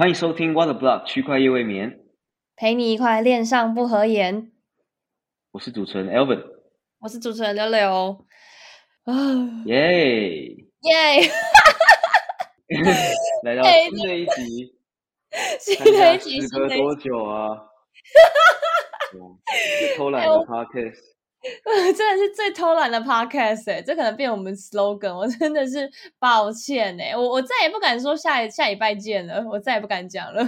欢迎收听 What Block 区块夜未眠，陪你一块恋上不合言。我是主持人 Elvin，我是主持人柳柳。啊，耶耶！来到哎新的一集，新的一集，时隔多久啊？嗯最偷懒的 Podcast，集，真的是最偷懒的 podcast 哎、这可能变我们 slogan，我真的是抱歉哎、我我再也不敢说下下礼拜见了，我再也不敢讲了，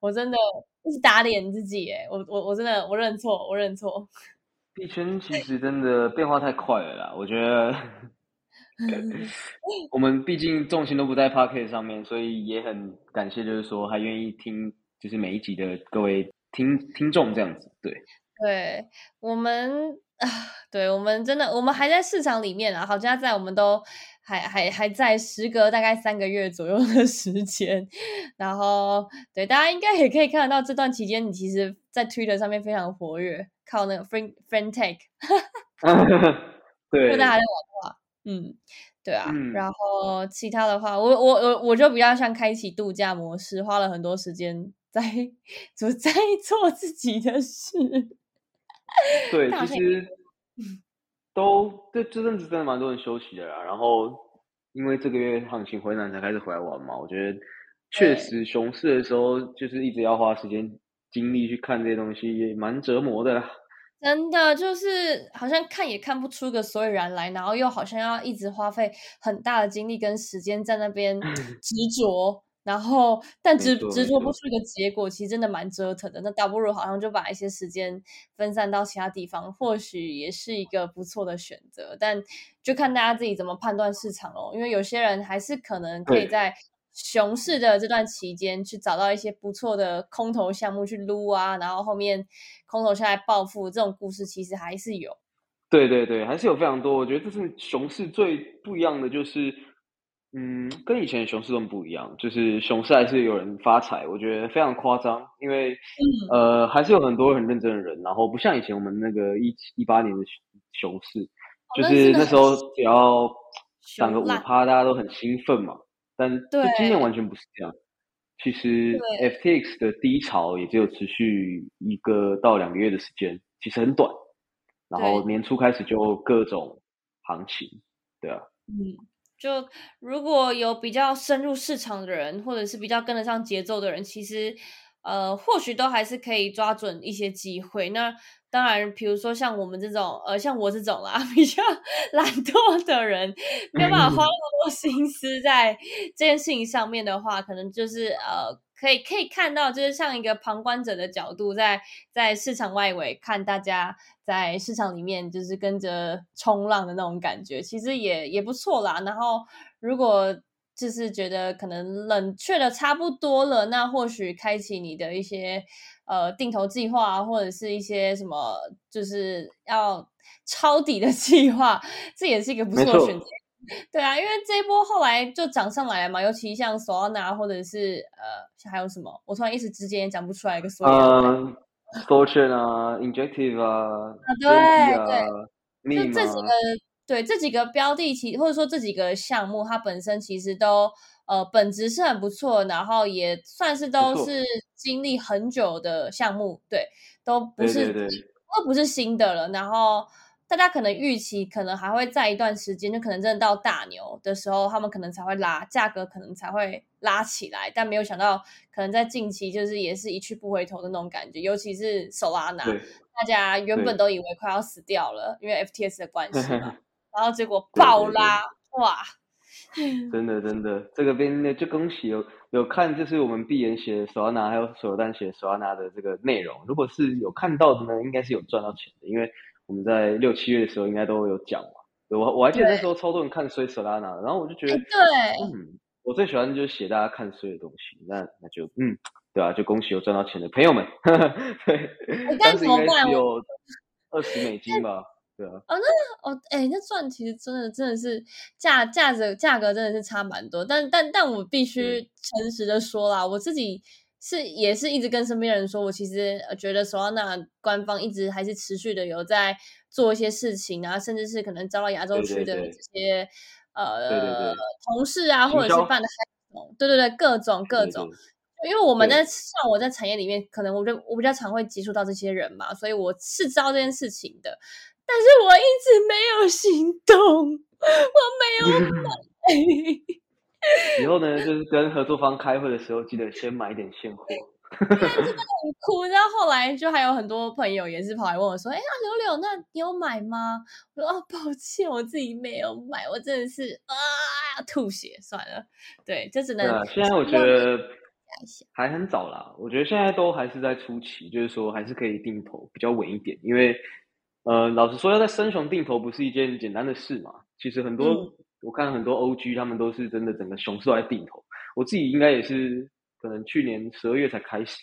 我真的一直打脸自己哎、我我我真的我认错，我认错。币圈其实真的变化太快了啦，我觉得。我们毕竟重心都不在 podcast 上面，所以也很感谢，就是说还愿意听，就是每一集的各位听听众这样子。对，对我们 啊，对我们真的，我们还在市场里面啊，好像在我们都还还还在时隔大概三个月左右的 时间，然后对大家应该也可以看得到，这段期间你其实在 Twitter 上面非常活跃，靠那个 friend friend tag，对。就大家在玩的话，嗯，对啊，嗯。然后其他的话，我我我我就比较像开启度假模式，花了很多时间在 就在做自己的事。对，其实都这这阵子真的蛮多人休息的啦。然后因为这个月行情回暖才开始回来玩嘛，我觉得确对实熊市的时候就是一直要花时间精力去看这些东西，也蛮折磨的啦。真的就是好像看也看不出个所以然来，然后又好像要一直花费很大的精力跟时间在那边执着，然后但没执执着不出一个结果，其实真的蛮折腾的。那倒不如好像就把一些时间分散到其他地方，或许也是一个不错的选择。但就看大家自己怎么判断市场喽，因为有些人还是可能可以在熊市的这段期间去找到一些不错的空头项目去撸啊，然后后面空头下来暴富这种故事其实还是有。对对对，还是有非常多。我觉得这是熊市最不一样的，就是嗯，跟以前的熊市都不一样。就是熊市还是有人发财，我觉得非常夸张，因为嗯呃，还是有很多很认真的人，然后不像以前我们那个一一八年的熊市，就是那时候只要涨个五趴，大家都很兴奋嘛。但就对今年完全不是这样。其实 FTX 的低潮也只有持续一个到两个月的时间，其实很短。然后年初开始就各种行情，对啊，嗯，就如果有比较深入市场的人，或者是比较跟得上节奏的人，其实呃，或许都还是可以抓准一些机会。那当然，比如说像我们这种，呃，像我这种啦，比较懒惰的人，没有办法花那么多心思在这件事情上面的话，可能就是呃，可以可以看到，就是像一个旁观者的角度在，在市场外围看大家在市场里面就是跟着冲浪的那种感觉，其实也也不错啦。然后如果就是觉得可能冷却的差不多了，那或许开启你的一些呃定投计划啊，或者是一些什么就是要抄底的 计划，这也是一个不错的选择。对啊，因为这一波后来就涨上来了嘛，尤其像 Solana 或者是呃还有什么，我突然一时之间也讲不出来一个。嗯 s t o r t i o n 啊，Injective 啊对对就这几个啊，对这几个标的其或者说这几个项目，它本身其实都呃本质是很不错，然后也算是都是经历很久的项目，对，都不对是都不是新的了。然后大家可能预期可能还会在一段时间，就可能真的到大牛的时候，他们可能才会拉价格，可能才会拉起来，但没有想到可能在近期就是也是一去不回头的那种感觉，尤其是 Solana。对大家原本都以为快要死掉了，因为 FTS 的关系嘛，然后结果对对对爆拉，哇！真的真的，这个边呢就恭喜有有看，就是我们闭眼写的手拉拿，还有手榴弹写手拉拿的这个内容。如果是有看到的呢，应该是有赚到钱的，因为我们在六七月的时候应该都有讲嘛。对我我还记得那时候超多人看衰 Solana，然后我就觉得，哎对嗯，我最喜欢就是写大家看衰的东西，那那就嗯，对啊，就恭喜有赚到钱的朋友们，对，但当时怎么办应该有？二十美金吧，对啊，哦，哎，那赚其实真的真的是价价值价格真的是差蛮多，但但但我必须诚实的说啦，我自己是也是一直跟身边人说，我其实呃觉得 Solana 官方一直还是持续的有在做一些事情啊，甚至是可能招到亚洲区的这些呃同事啊，或者是办的活动，对对对，各种各种。因为我们在像我在产业里面，可能我就我比较常会接触到这些人嘛，所以我是知道这件事情的，但是我一直没有行动，我没有 买。以后呢，就是跟合作方开会的时候，记得先买一点现货。真的很哭，然后后来就还有很多朋友也是跑来问我说：“哎呀，柳柳，那你有买吗？”我说：“啊，抱歉，我自己没有买，我真的是啊，吐血，算了。”对，就只能。现在我觉得还很早啦，我觉得现在都还是在初期，就是说还是可以定投比较稳一点，因为呃，老实说，要在深熊定投不是一件简单的事嘛。其实很多我看很多 OG 他们都是真的整个熊市都在定投，我自己应该也是。可能去年十二月才开始，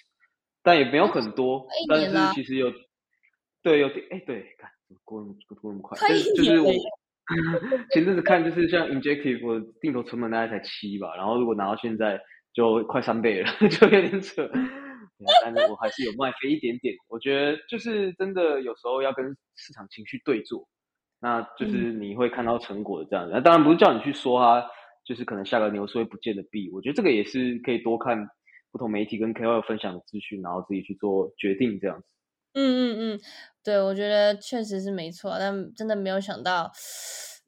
但也没有很多。但是其实有，对，有哎，对，看过那么过那么快，就是我前阵子看，就是像 Injective 定投成本大概才七吧，然后如果拿到现在就快三倍了，就有点扯。但是我还是有卖飞一点点。我觉得就是真的有时候要跟市场情绪对坐，那就是你会看到成果的这样子。那当然不是叫你去说它。就是可能下个牛市会不见得必，我觉得这个也是可以多看不同媒体跟 KOL 分享的资讯，然后自己去做决定这样子。嗯嗯嗯，对，我觉得确实是没错，但真的没有想到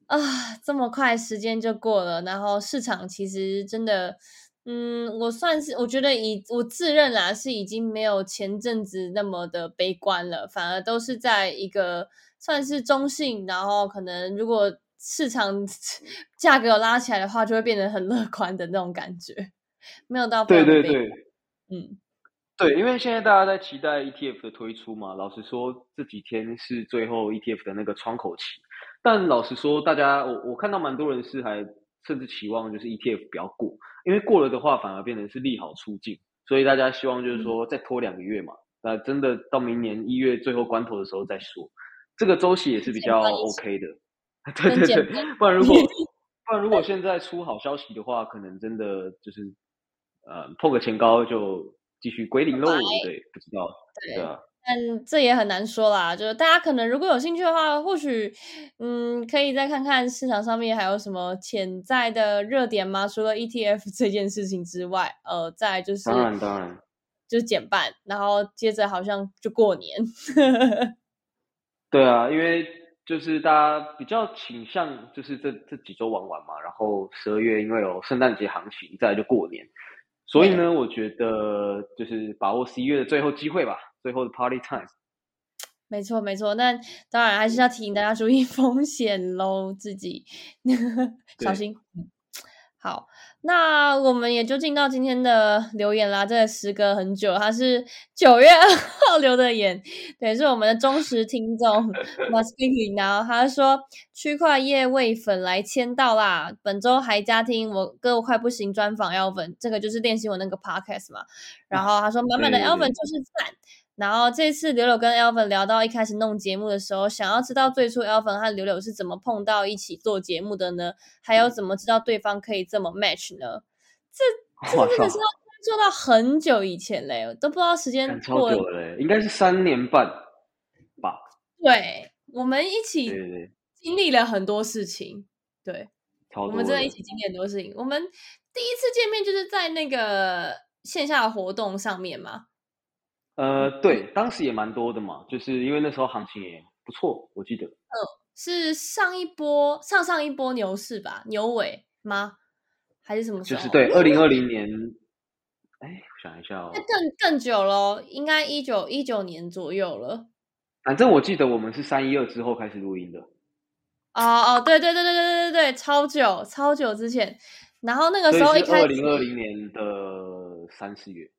啊，这么快时间就过了，然后市场其实真的，嗯，我算是我觉得已我自认啦是已经没有前阵子那么的悲观了，反而都是在一个算是中性，然后可能如果。市场 价格有拉起来的话，就会变得很乐观的那种感觉，没有到对对对，嗯，对，因为现在大家在期待 ETF 的推出嘛。老实说，这几天是最后 ETF 的那个窗口期，但老实说，大家我我看到蛮多人是还甚至期望就是 ETF 不要过，因为过了的话反而变成是利好出境，所以大家希望就是说再拖两个月嘛，那真的到明年一月最后关头的时候再说，这个周期也是比较 OK 的。对对对，不然如果不然如果现在出好消息的话，可能真的就是呃破个前高就继续归零喽。对，不知道，对啊。但这也很难说啦，就是大家可能如果有兴趣的话，或许嗯可以再看看市场上面还有什么潜在的热点吗？除了 ETF 这件事情之外，呃，再就是当然当然就是减半，然后接着好像就过年。对啊，因为。就是大家比较倾向，就是这这几周玩玩嘛，然后十二月因为有圣诞节行情，再来就过年，所以呢，我觉得就是把握十一月的最后机会吧，最后的 party time。没错没错，那当然还是要提醒大家注意 风险喽，自己小心。好。那我们也就进到今天的留言啦，这时隔很久，他是九月二号留的言，对，是我们的忠实听众 m u s k i 然后他说区块业位粉来签到啦，本周还加听我哥我快不行专访 Elvin，，这个就是练习我那个 Podcast 嘛，然后他说满满的 Elvin 就是赞。然后这次柳柳跟 Elvin 聊到一开始弄节目的时候，想要知道最初 Elvin 和柳柳是怎么碰到一起做节目的呢？还有怎么知道对方可以这么 match 呢？这 这真的是要做到很久以前嘞，都不知道时间过久了，应该是三年半吧。对，我们一起经历了很多事情，对，我们真的一起经历很多事情。我们第一次见面就是在那个线下活动上面嘛。呃对当时也蛮多的嘛就是因为那时候行情也不错我记得。呃是上一波上上一波牛市吧牛尾吗？还是什么时候就是对？二零二零年我想一下哦那更更久喽应该一九一九年左右了。反正我记得我们是三一二之后开始录音的。哦哦对对对对对对对对超久超久之前。然后那个时候一开始二零二零年的三四月。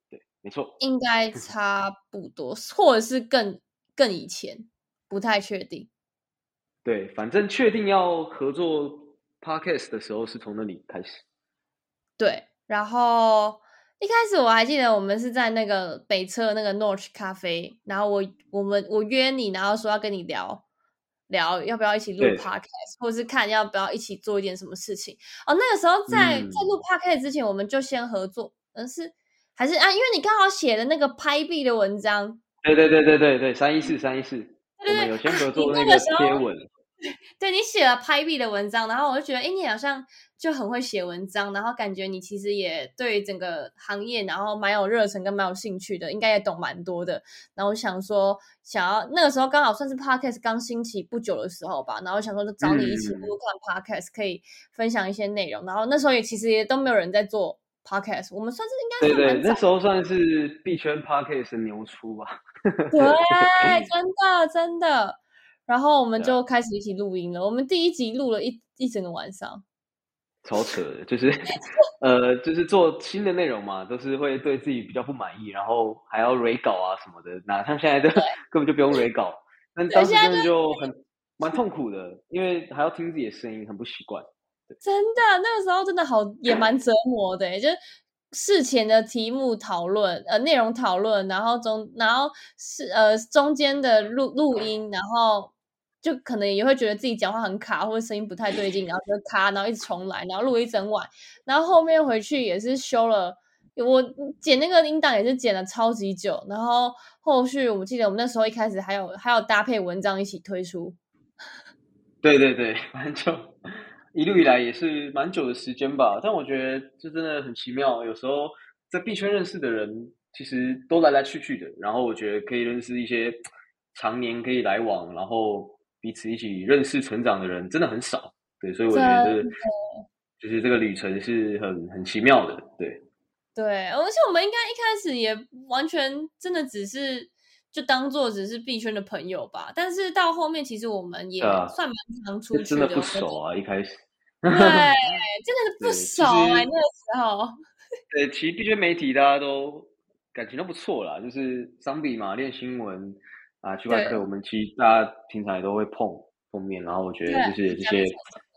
没错，应该差不多，或者是更更以前，不太确定。对，反正确定要合作 podcast 的时候，是从那里开始。对，然后一开始我还记得，我们是在那个北侧那个 North 咖啡，然后我我们我约你，然后说要跟你聊聊，要不要一起录 podcast，或者是看要不要一起做一点什么事情。哦，那个时候在在录 podcast 之前，我们就先合作，而是。还是啊，因为你刚好写的那个拍币的文章，对对对对对对，三一四三一四，我们有先合作那个贴文，对你写了拍币的文章，然后我就觉得，哎，你好像就很会写文章，然后感觉你其实也对整个行业，然后蛮有热忱跟蛮有兴趣的，应该也懂蛮多的。然后我想说，想要那个时候刚好算是 podcast 刚兴起不久的时候吧，然后想说就找你一起录看 podcast，可以分享一些内容。然后那时候也其实也都没有人在做 podcast，我们算是应该对对，那时候算是币圈 podcast 牛出吧。对，真的真的。然后我们就开始一起录音了。我们第一集录了一一整个晚上，超扯的，就是呃，就是做新的内容嘛，都是会对自己比较不满意，然后还要 re 稿啊什么的。那像现在的 根本就不用 re 稿，但当时真的就很蛮痛苦的，因为还要听自己的声音，很不习惯。真的，那个时候真的好也蛮折磨的，就是事前的题目讨论，呃，内容讨论，然后中，然后是呃中间的录录音，然后。就可能也会觉得自己讲话很卡，或者声音不太对劲，然后就卡，然后一直重来，然后录一整晚，然后后面回去也是修了。我剪那个音档也是剪了超级久，然后后续我记得我们那时候一开始还有还有搭配文章一起推出。对 对对，蛮久，一路以来也是蛮久的时间吧。但我觉得这真的很奇妙，有时候在币圈认识的人其实都来来去去的，然后我觉得可以认识一些常年可以来往，然后。彼此一起认识、成长的人真的很少，对，所以我觉得就是这个旅程是很很奇妙的，对。对，而且我们应该一开始也完全真的只是就当做只是币圈的朋友吧，但是到后面其实我们也算蛮常出去的，真的不熟啊，一开始。对，真的是不熟哎，那个时候。对，其实币圈媒体大家都感情都不错啦，就是相比嘛，练新闻。啊，区块链我们其实大家平常也都会碰碰面，然后我觉得就是这些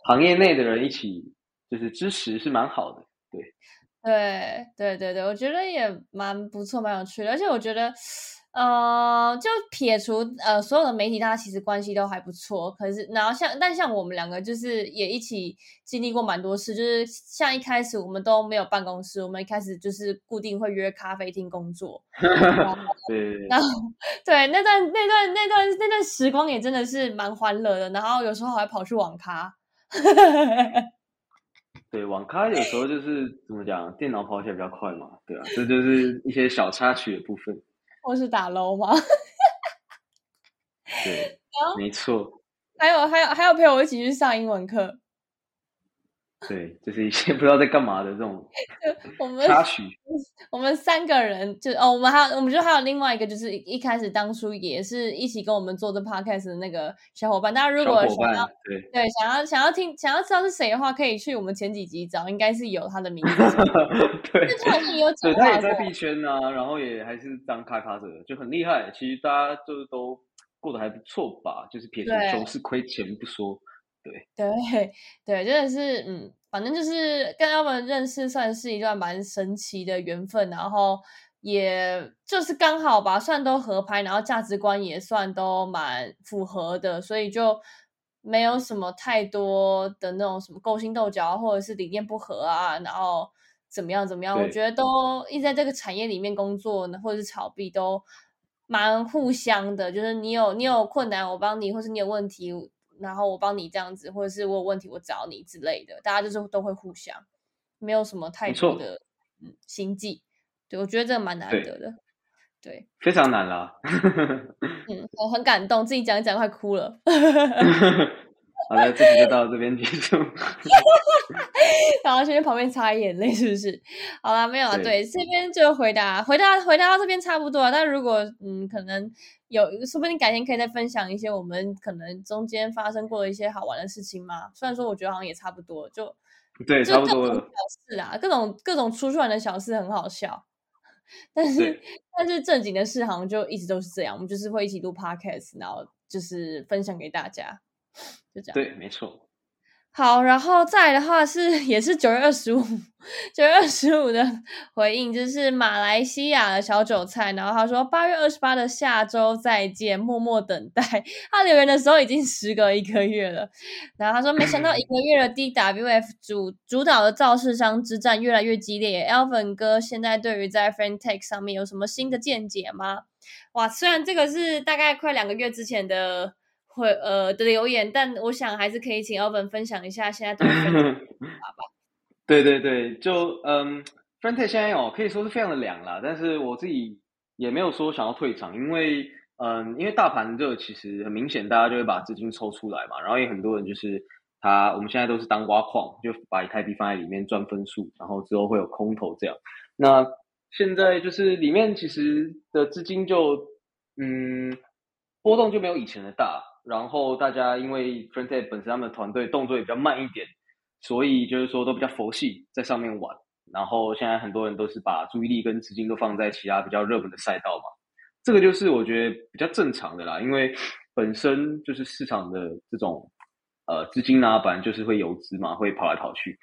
行业内的人一起就是支持是蛮好的，对，对对对对，我觉得也蛮不错，蛮有趣的，而且我觉得。呃，就撇除呃所有的媒体，大家其实关系都还不错。可是，然后像但像我们两个，就是也一起经历过蛮多事。就是像一开始我们都没有办公室，我们一开始就是固定会约咖啡厅工作。对，然后对那段那段那段那段时光也真的是蛮欢乐的。然后有时候还跑去网咖。对，网咖有时候就是怎么讲，电脑跑起来比较快嘛。对啊，这就是一些小插曲的部分。或是打 low 吗？对，没错。还有还有还有陪我一起去上英文课。对，就是一些 不知道在干嘛的这种我们插曲。我们三个人就哦，我们还有我们就还有另外一个，就是一开始当初也是一起跟我们做这 podcast 的那个小伙伴。大家如果想要对对想要想要听想要知道是谁的话，可以去我们前几集找，应该是有他的名字。对，有对他也在币圈啊，然后也还是当开发者，就很厉害。其实大家就是都过得还不错吧，就是撇除总是亏钱不说。对 对对，真的是嗯，反正就是跟他们认识，算是一段蛮神奇的缘分。然后也就是刚好吧，算都合拍，然后价值观也算都蛮符合的，所以就没有什么太多的那种什么勾心斗角，或者是理念不合啊，然后怎么样怎么样。我觉得都一直在这个产业里面工作，或者是炒币都蛮互相的，就是你有你有困难，我帮你，或是你有问题。然后我帮你这样子，或者是我有问题我找你之类的，大家就是都会互相，没有什么太多的嗯心计。对我觉得这个蛮难得的，对，非常难啦。嗯，我很感动，自己讲一讲快哭了。好了，这集就到这边结束。然后先旁边擦眼泪，是不是？好了，没有了。对，这边就回答，回答，回答到这边差不多了。但如果嗯，可能有，说不定改天可以再分享一些我们可能中间发生过的一些好玩的事情嘛。虽然说我觉得好像也差不多，就对，差不多小事啊，各种各种出去玩的小事很好笑。但是但是正经的事好像就一直都是这样，我们就是会一起录 podcast，然后就是分享给大家。就这样，对，没错。好，然后再的话是也是九月二十五，九月二十五的回应就是马来西亚的小韭菜，然后他说八月二十八的下周再见，默默等待。他留言的时候已经时隔一个月了，然后他说没想到一个月的 DWF 主主导的造势商之战越来越激烈。Elvin 哥现在对于在 FriendTech 上面有什么新的见解吗？哇，虽然这个是大概快两个月之前的。会呃的留言，但我想还是可以请奥本分享一下现在。对对对，就嗯 f r e n t e 现在哦可以说是非常的凉啦，但是我自己也没有说想要退场，因为嗯，因为大盘热，其实很明显大家就会把资金抽出来嘛，然后也很多人就是他我们现在都是当挖矿，就把以太币放在里面赚分数，然后之后会有空头这样。那现在就是里面其实的资金就嗯波动就没有以前的大，然后大家因为 f r e n t e 本身他们的团队动作也比较慢一点。所以就是说都比较佛系在上面玩，然后现在很多人都是把注意力跟资金都放在其他比较热门的赛道嘛，这个就是我觉得比较正常的啦，因为本身就是市场的这种呃资金啊，本来就是会游资嘛，会跑来跑去，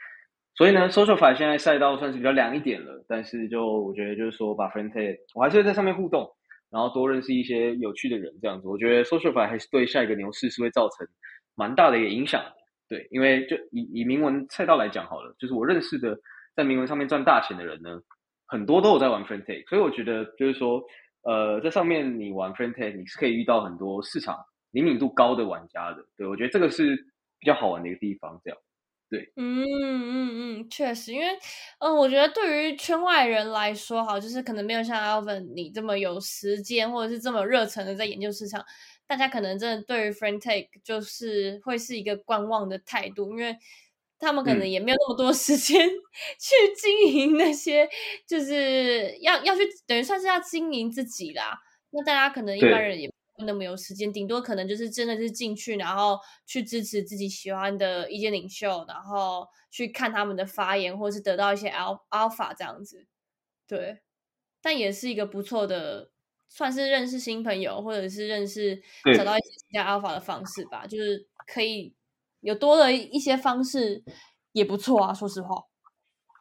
所以呢，SocialFi 现在赛道算是比较凉一点了，但是就我觉得就是说把 f r e n t e 我还是会在上面互动，然后多认识一些有趣的人这样子，我觉得 SocialFi 还是对下一个牛市是会造成蛮大的一个影响。对，因为就以以铭文赛道来讲好了，就是我认识的在铭文上面赚大钱的人呢，很多都有在玩 f r e n t a k e 所以我觉得就是说，呃，在上面你玩 f r e n t a k e 你是可以遇到很多市场灵敏度高的玩家的。对我觉得这个是比较好玩的一个地方，这样。对，嗯嗯嗯，确实，因为嗯，我觉得对于圈外人来说，好，就是可能没有像 Alvin 你这么有时间，或者是这么热忱的在研究市场。大家可能真的对于 friend take 就是会是一个观望的态度，因为他们可能也没有那么多时间 去经营那些，就是要要去等于算是要经营自己啦。那大家可能一般人也不那么有时间，顶多可能就是真的是进去，然后去支持自己喜欢的意见领袖，然后去看他们的发言，或者是得到一些 al alpha 这样子。对，但也是一个不错的。算是认识新朋友，或者是认识找到一些加 alpha 的方式吧，就是可以有多了一些方式也不错啊。说实话，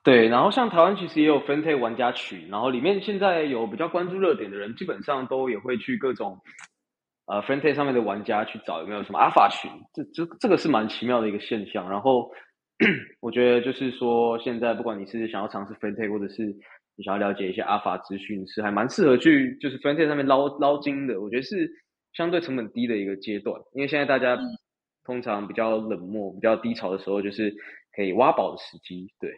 对。然后像台湾其实也有 f e n t e 玩家群，然后里面现在有比较关注热点的人，基本上都也会去各种呃 f r e n t e 上面的玩家去找有没有什么 alpha 群，这这这个是蛮奇妙的一个现象。然后我觉得就是说，现在不管你是想要尝试 f r e n t e 或者是你想要了解一些阿法资讯，是还蛮适合去就是 f r e n t e 上面捞捞金的。我觉得是相对成本低的一个阶段，因为现在大家通常比较冷漠、比较低潮的时候，就是可以挖宝的时机。对，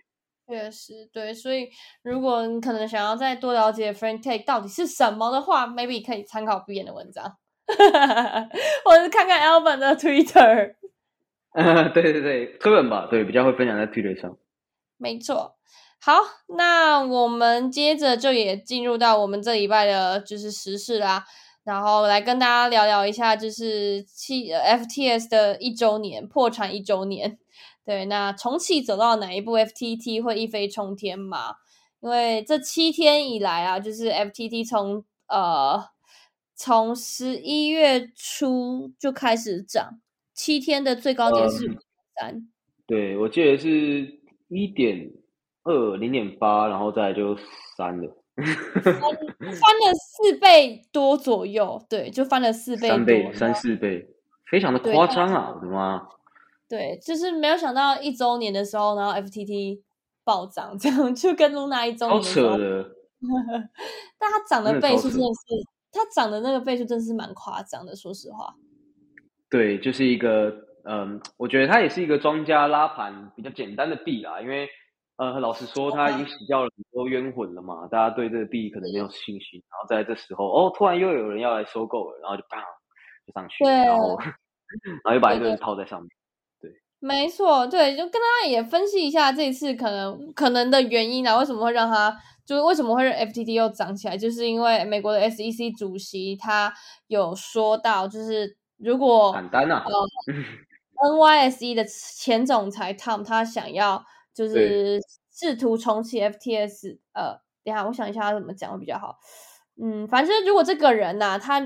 确实对。所以如果你可能想要再多了解 FRENTE 到底是什么的话，maybe 可以参考 B 眼的文章，或者是看看 Alvin 的 Twitter。对 对对，科本吧，对，比较会分享在 Twitter 上。没错。好，那我们接着就也进入到我们这礼拜的就是时事啦，然后来跟大家聊聊一下，就是七 FTS 的一周年破产一周年，对，那重启走到哪一步，FTT 会一飞冲天吗？因为这七天以来啊，就是 FTT 从呃从十一月初就开始涨，七天的最高点是三，对我记得是一点。二零点八，然后再就三了，翻 翻了四倍多左右，对，就翻了四倍，三倍三四倍，非常的夸张啊！我的妈！对，就是没有想到一周年的时候，然后 FTT 暴涨，这样就跟 Luna 一周年，好扯的。但它涨的倍数真的是，它涨的那个倍数真是蛮夸张的，说实话。对，就是一个，嗯，我觉得它也是一个庄家拉盘比较简单的币啦，因为。呃，老实说，他已经洗掉了很多冤魂了嘛，大家对这个币可能没有信心。然后在这时候，哦，突然又有人要来收购了，然后就砰就上去，然后 然后又把一个人套在上面。对，没错，对，就跟大家也分析一下这一次可能可能的原因啊，为什么会让他就是为什么会让 FTT 又涨起来，就是因为美国的 SEC 主席他有说到，就是如果简单啊，NYSE 的前总裁 Tom 他想要。就是试图重启 FTS，呃，等下我想一下怎么讲会比较好。嗯，反正如果这个人呐，他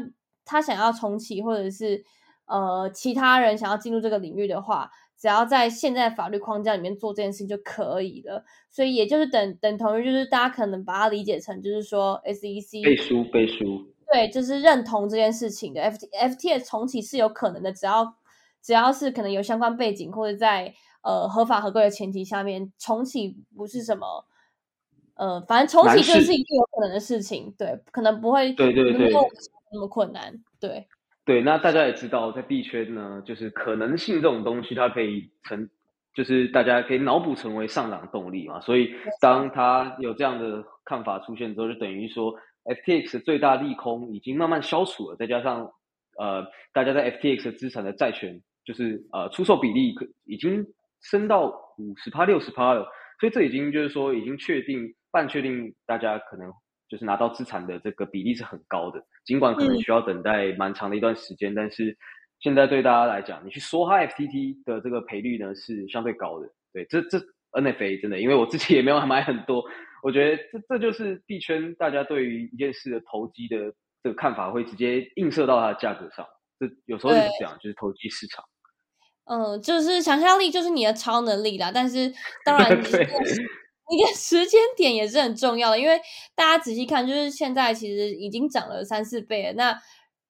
他想要重启，或者是呃其他人想要进入这个领域的话，只要在现在法律框架里面做这件事情就可以了。所以也就是等等同于就是大家可能把它理解成就是说 SEC 背书背书，对，就是认同这件事情的 FT FTA 重启是有可能的，只要只要是可能有相关背景或者在。呃，合法合规的前提下面重启不是什么，呃，反正重启就是一定有可能的事情，对，可能不会对对对那么困难，对对。那大家也知道，在币圈呢，就是可能性这种东西，它可以成就是大家可以脑补成为上涨动力嘛。所以当它有这样的看法出现之后，就等于说 FTX 的最大利空已经慢慢消除了，再加上呃大家在 FTX 资产的债权就是呃出售比例已经升到五十趴六十趴了，所以这已经就是说已经确定半确定大家可能。就是拿到资产的这个比例是很高的，尽管可能需要等待蛮长的一段时间，但是现在对大家来讲，你去说哈 FTT 的这个赔率呢是相对高的。对，这这 NFA 真的，因为我自己也没有买很多，我觉得这这就是币圈大家对于一件事的投机的这个看法会直接映射到它的价格上。这有时候就是这样，就是投机市场。嗯，就是想象力就是你的超能力啦，但是当然。一个时间点也是很重要的，因为大家仔细看，就是现在其实已经涨了三四倍了。那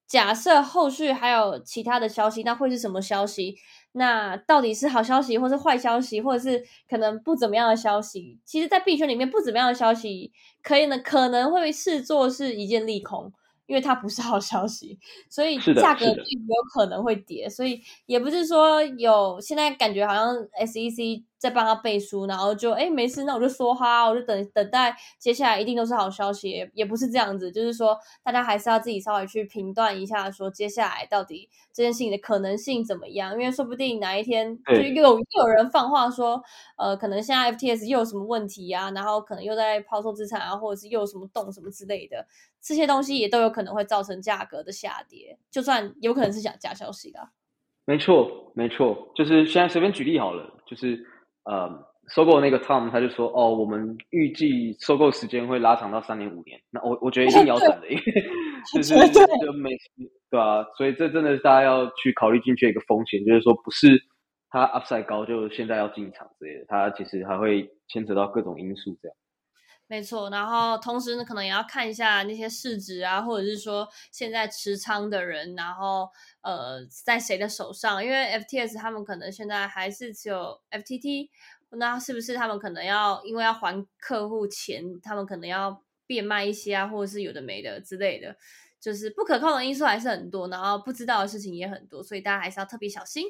假设后续还有其他的消息，那会是什么消息？那到底是好消息，或是坏消息，或者是可能不怎么样的消息？其实，在币圈里面，不怎么样的消息，可以呢，可能会视作是一件利空。因为它不是好消息，所以价格并有可能会跌，所以也不是说有现在感觉好像 SEC 在帮他背书，然后就哎没事，那我就说哈，我就等等待接下来一定都是好消息，也不是这样子，就是说大家还是要自己稍微去评断一下，说接下来到底这件事情的可能性怎么样，因为说不定哪一天就又又有人放话说，呃，可能现在 FTS 又有什么问题啊，然后可能又在抛售资产啊，或者是又有什么动什么之类的。这些东西也都有可能会造成价格的下跌，就算有可能是假假消息的。没错，没错，就是现在随便举例好了，就是呃，收购那个 Tom 他就说，哦，我们预计收购时间会拉长到三年五年。那我我觉得一定要等的，因为就 是就没对吧？所以这真的是大家要去考虑进去一个风险，就是说不是它 upside 高就现在要进场之类的，它其实还会牵扯到各种因素这样。没错，然后同时呢，可能也要看一下那些市值啊，或者是说现在持仓的人，然后呃，在谁的手上？因为 FTS 他们可能现在还是只有 FTT，那是不是他们可能要因为要还客户钱，他们可能要变卖一些啊，或者是有的没的之类的，就是不可控的因素还是很多，然后不知道的事情也很多，所以大家还是要特别小心。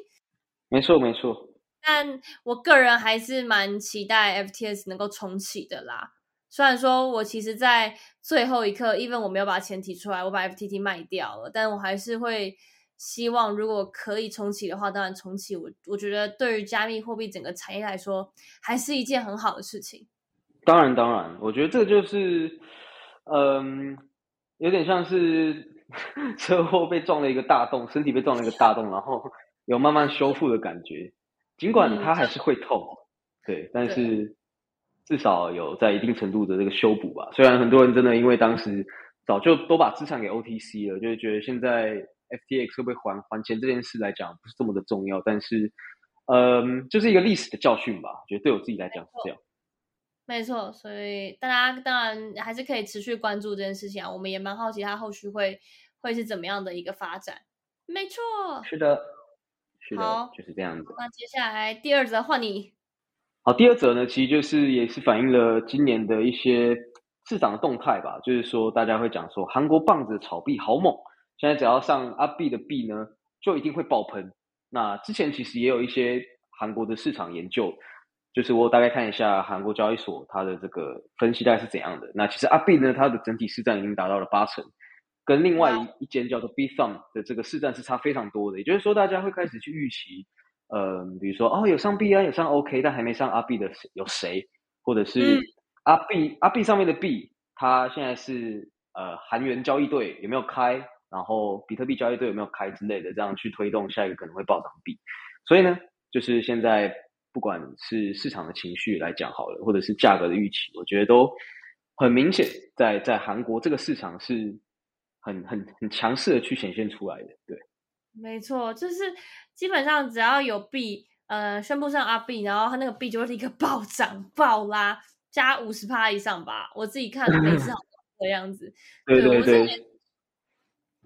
没错，没错。但我个人还是蛮期待 FTS 能够重启的啦。虽然说我其实，在最后一刻，even 我没有把钱提出来，我把 FTT 卖掉了，但我还是会希望，如果可以重启的话，当然重启。我我觉得对于加密货币整个产业来说，还是一件很好的事情。当然，当然，我觉得这就是，嗯，有点像是 车祸被撞了一个大洞，身体被撞了一个大洞，然后有慢慢修复的感觉，尽管它还是会痛，对，但是。至少有在一定程度的这个修补吧。虽然很多人真的因为当时早就都把资产给 OTC 了，就是觉得现在 FTX 会不会还还钱这件事来讲不是这么的重要。但是，嗯，就是一个历史的教训吧。觉得对我自己来讲是这样。没错，所以大家当然还是可以持续关注这件事情啊。我们也蛮好奇它后续会会是怎么样的一个发展。没错，是的，是的，就是这样子。那接下来第二则换你。好，第二则呢，其实就是也是反映了今年的一些市场的动态吧。就是说，大家会讲说，韩国棒子炒币好猛，现在只要上阿币的币呢，就一定会爆喷。那之前其实也有一些韩国的市场研究，就是我大概看一下韩国交易所它的这个分析大概是怎样的。那其实阿币呢，它的整体市占已经达到了八成，跟另外一一间叫做 B Thumb 的这个市占是差非常多的。也就是说，大家会开始去预期。呃，比如说哦，有上 B 啊，有上 OK，但还没上阿 B 的有谁？或者是阿 B 阿 B 上面的 B，它现在是呃韩元交易对有没有开？然后比特币交易对有没有开之类的，这样去推动下一个可能会暴涨币。所以呢，就是现在不管是市场的情绪来讲好了，或者是价格的预期，我觉得都很明显，在在韩国这个市场是很很很强势的去显现出来的，对。没错，就是基本上只要有币，呃，宣布上阿币，然后它那个币就会立刻 暴涨暴拉，加五十趴以上吧。我自己看每次好的样子，对对对，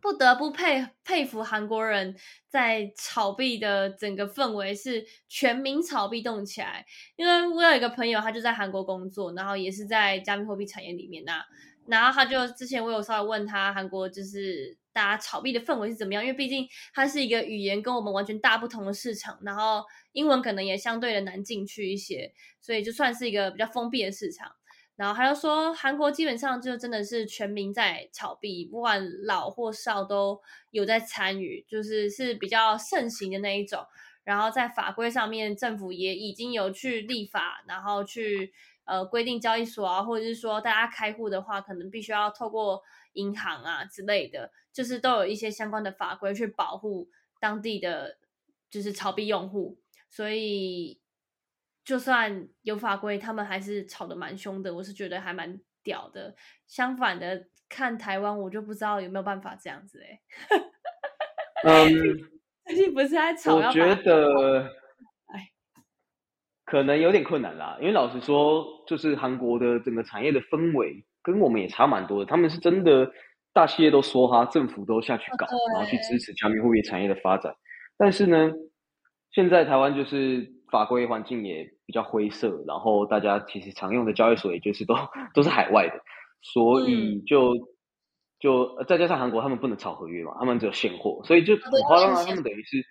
不得不佩佩服韩国人在炒币的整个氛围是全民炒币动起来。因为我有一个朋友，他就在韩国工作，然后也是在加密货币产业里面呐，然后他就之前我有稍微问他韩国就是。大家炒币的氛围是怎么样？因为毕竟它是一个语言跟我们完全大不同的市场，然后英文可能也相对的难进去一些，所以就算是一个比较封闭的市场。然后还有说，韩国基本上就真的是全民在炒币，不管老或少都有在参与，就是是比较盛行的那一种。然后在法规上面，政府也已经有去立法，然后去呃规定交易所啊，或者是说大家开户的话，可能必须要透过银行啊之类的，就是都有一些相关的法规去保护当地的就是炒币用户。所以就算有法规，他们还是炒的蛮凶的。我是觉得还蛮屌的。相反的，看台湾，我就不知道有没有办法这样子哎。嗯。最近不是在炒？我觉得，哎，可能有点困难啦。因为老实说，就是韩国的整个产业的氛围跟我们也差蛮多的。他们是真的大企业都说哈，政府都下去搞，然后去支持加密货币产业的发展。但是呢，现在台湾就是法规环境也比较灰色，然后大家其实常用的交易所也就是都 都是海外的，所以就。就再加上韩国，他们不能炒合约嘛，他们只有现货，所以就很夸张啊。他们等于是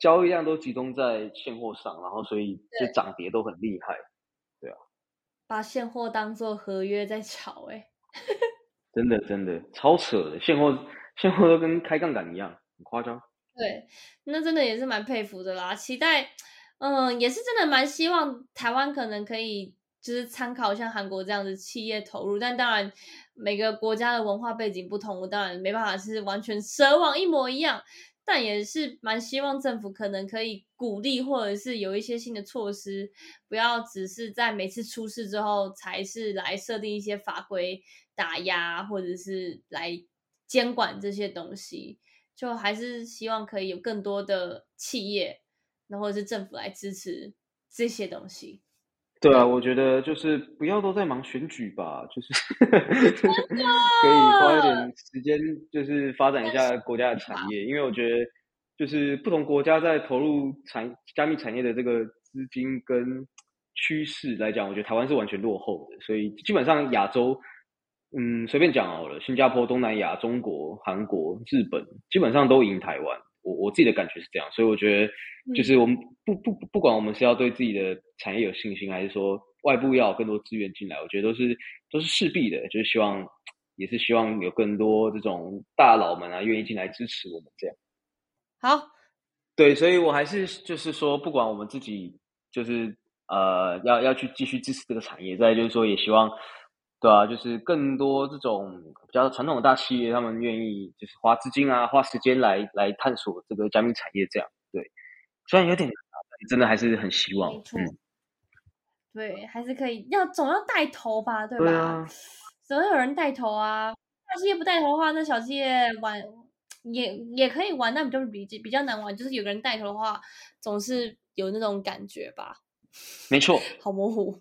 交易量都集中在现货上，然后所以就涨跌都很厉害。把现货当做合约在炒，哎，真的真的超扯的，现货现货都跟开杠杆一样，很夸张。对，那真的也是蛮佩服的啦。期待，嗯，也是真的蛮希望台湾可能可以。就是参考像韩国这样的企业投入，但当然每个国家的文化背景不同，我当然没办法是完全 奢望一模一样，但也是蛮希望政府可能可以鼓励或者是有一些新的措施，不要只是在每次出事之后才是来设定一些法规打压或者是来监管这些东西，就还是希望可以有更多的企业，那或者是政府来支持这些东西。对啊，我觉得就是不要都在忙选举吧，就是 可以花一点时间，就是发展一下国家的产业。因为我觉得，就是不同国家在投入产加密产业的这个资金跟趋势来讲，我觉得台湾是完全落后的。所以基本上亚洲，嗯，随便讲好了，新加坡、东南亚、中国、韩国、日本，基本上都赢台湾。我我自己的感觉是这样，所以我觉得就是我们不不不管我们是要对自己的产业有信心，还是说外部要更多资源进来，我觉得都是都是势必的，就是希望也是希望有更多这种大佬们啊愿意进来支持我们这样。好，对，所以我还是就是说，不管我们自己就是呃要要去继续支持这个产业，再就是说也希望。对啊，就是更多这种比较传统的大企业，他们愿意就是花资金啊，花时间来来探索这个加密产业，这样对。虽然有点难，真的还是很希望。没错。对，还是可以，要总要带头吧，对吧？对啊。总要有人带头啊！大企业不带头的话，那小企业玩也也可以玩，但比较比比较难玩。就是有个人带头的话，总是有那种感觉吧。没错。好模糊，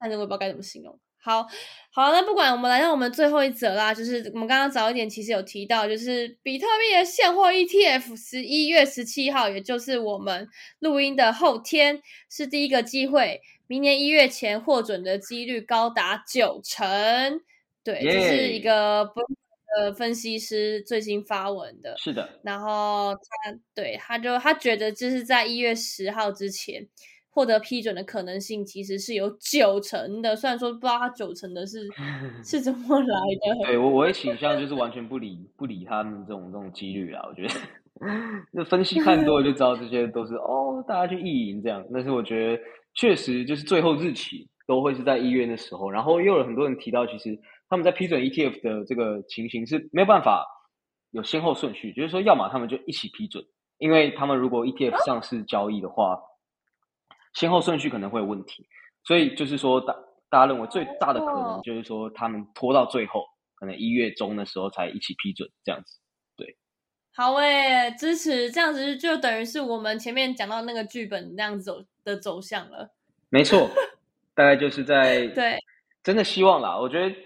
但是我也不知道该怎么形容。好好，那不管我们来到我们最后一则啦，就是我们刚刚早一点其实有提到，就是比特币的现货 ETF，十一月十七号，也就是我们录音的后天，是第一个机会，明年一月前获准的几率高达九成。对，这是一个不呃分析师最新发文的，是的。然后他对他就他觉得就是在一月十号之前。获得批准的可能性其实是有九成的，虽然说不知道他九成的是 是怎么来的。对我，我会倾向就是完全不理不理他们这种这种几率啊。我觉得 那分析看多了就知道这些都是哦，大家去意淫这样。但是我觉得确实就是最后日期都会是在一月的时候，然后又有很多人提到，其实他们在批准 ETF 的这个情形是没有办法有先后顺序，就是说要么他们就一起批准，因为他们如果 ETF 上市交易的话。先后顺序可能会有问题，所以就是说，大大家认为最大的可能就是说，他们拖到最后，可能一月中的时候才一起批准这样子。对，好诶，支持这样子就等于是我们前面讲到那个剧本那样子走的走向了。没错，大概就是在对，真的希望啦。我觉得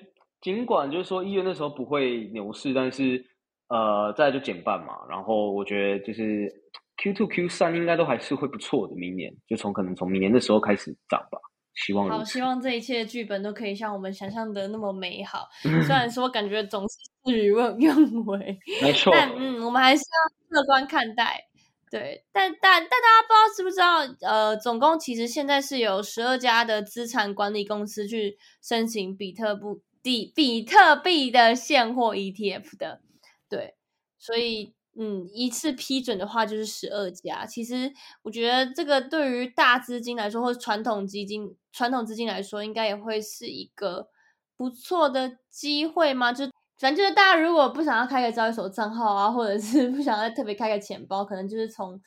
尽管就是说一月那时候不会牛市，但是呃，再就减半嘛。然后我觉得就是。Q two Q 三应该都还是会不错的，明年就从可能从明年的时候开始涨吧，希望好，希望这一切剧本都可以像我们想象的那么美好。虽然说感觉总是事与愿违。没错。但嗯，我们还是要乐观看待。对，但但但大家不知道知不知道？呃，总共其实现在是有十二家的资产管理公司去申请比特币比比特币的现货 ETF 的。对，所以嗯，一次批准的话就是十二家。其实我觉得这个对于大资金来说，或者传统基金、传统资金来说，应该也会是一个不错的机会嘛。就反正就是大家如果不想要开个交易所账号啊，或者是 不想要特别开个钱包，可能就是从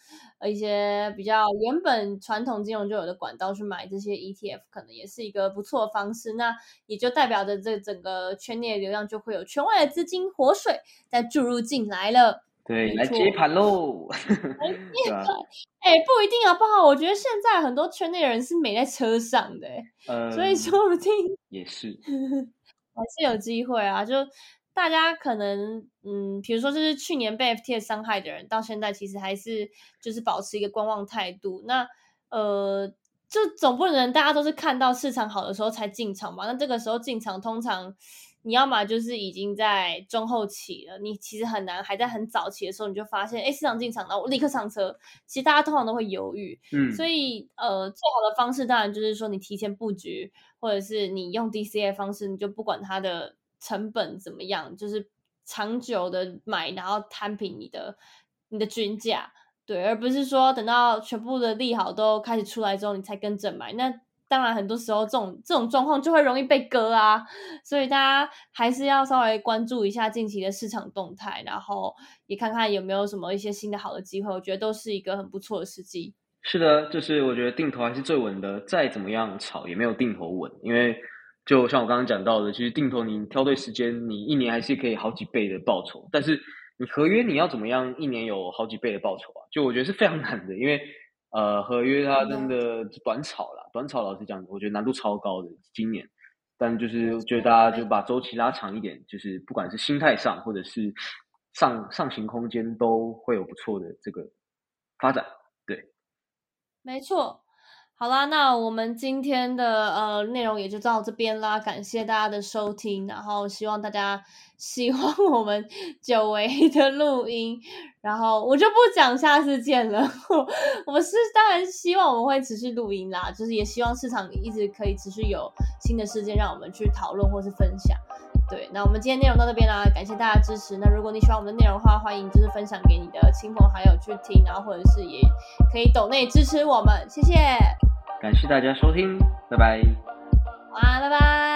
一些比较原本传统金融就有的管道去买这些 ETF，可能也是一个不错的方式。那也就代表着这整个圈内流量就会有圈外的资金活水再注入进来了。对，来接盘喽！哎，不一定好不好？我觉得现在很多圈内人是没在车上的，所以说不定也是 还是有机会啊，就。大家可能，嗯，比如说，就是去年被 FTS 伤害的人，到现在其实还是就是保持一个观望态度。那，呃，就总不能大家都是看到市场好的时候才进场吧？那这个时候进场，通常你要么就是已经在中后期了，你其实很难还在很早期的时候你就发现，哎，市场进场了，我立刻上车。其实大家通常都会犹豫，嗯，所以，呃，最好的方式当然就是说你提前布局，或者是你用 DCA 方式，你就不管它的。成本怎么样？就是长久的买，然后摊平你的你的均价，对，而不是说等到全部的利好都开始出来之后，你才跟着买。那当然，很多时候这种这种状况就会容易被割啊。所以大家还是要稍微关注一下近期的市场动态，然后也看看有没有什么一些新的好的机会。我觉得都是一个很不错的时机。是的，就是我觉得定投还是最稳的，再怎么样炒也没有定投稳，因为。就像我刚刚讲到的，其实定投你挑对时间，你一年还是可以好几倍的报酬。但是你合约你要怎么样一年有好几倍的报酬啊？就我觉得是非常难的，因为呃合约它真的短炒了，短炒老实讲，我觉得难度超高的今年。但就是觉得大家就把周期拉长一点，就是不管是心态上或者是上上行空间，都会有不错的这个发展。对，没错。好啦，那我们今天的呃内容也就到这边啦，感谢大家的收听，然后希望大家喜欢我们久违的录音，然后我就不讲下次见了。我是当然希望我们会持续录音啦，就是也希望市场一直可以持续有新的事件让我们去讨论或是分享。对，那我们今天内容到这边啦，感谢大家支持。那如果你喜欢我们的内容的话，欢迎就是分享给你的亲朋好友去听，然后或者是也可以抖内支持我们，谢谢。感谢大家收听，拜拜。晚安，拜拜。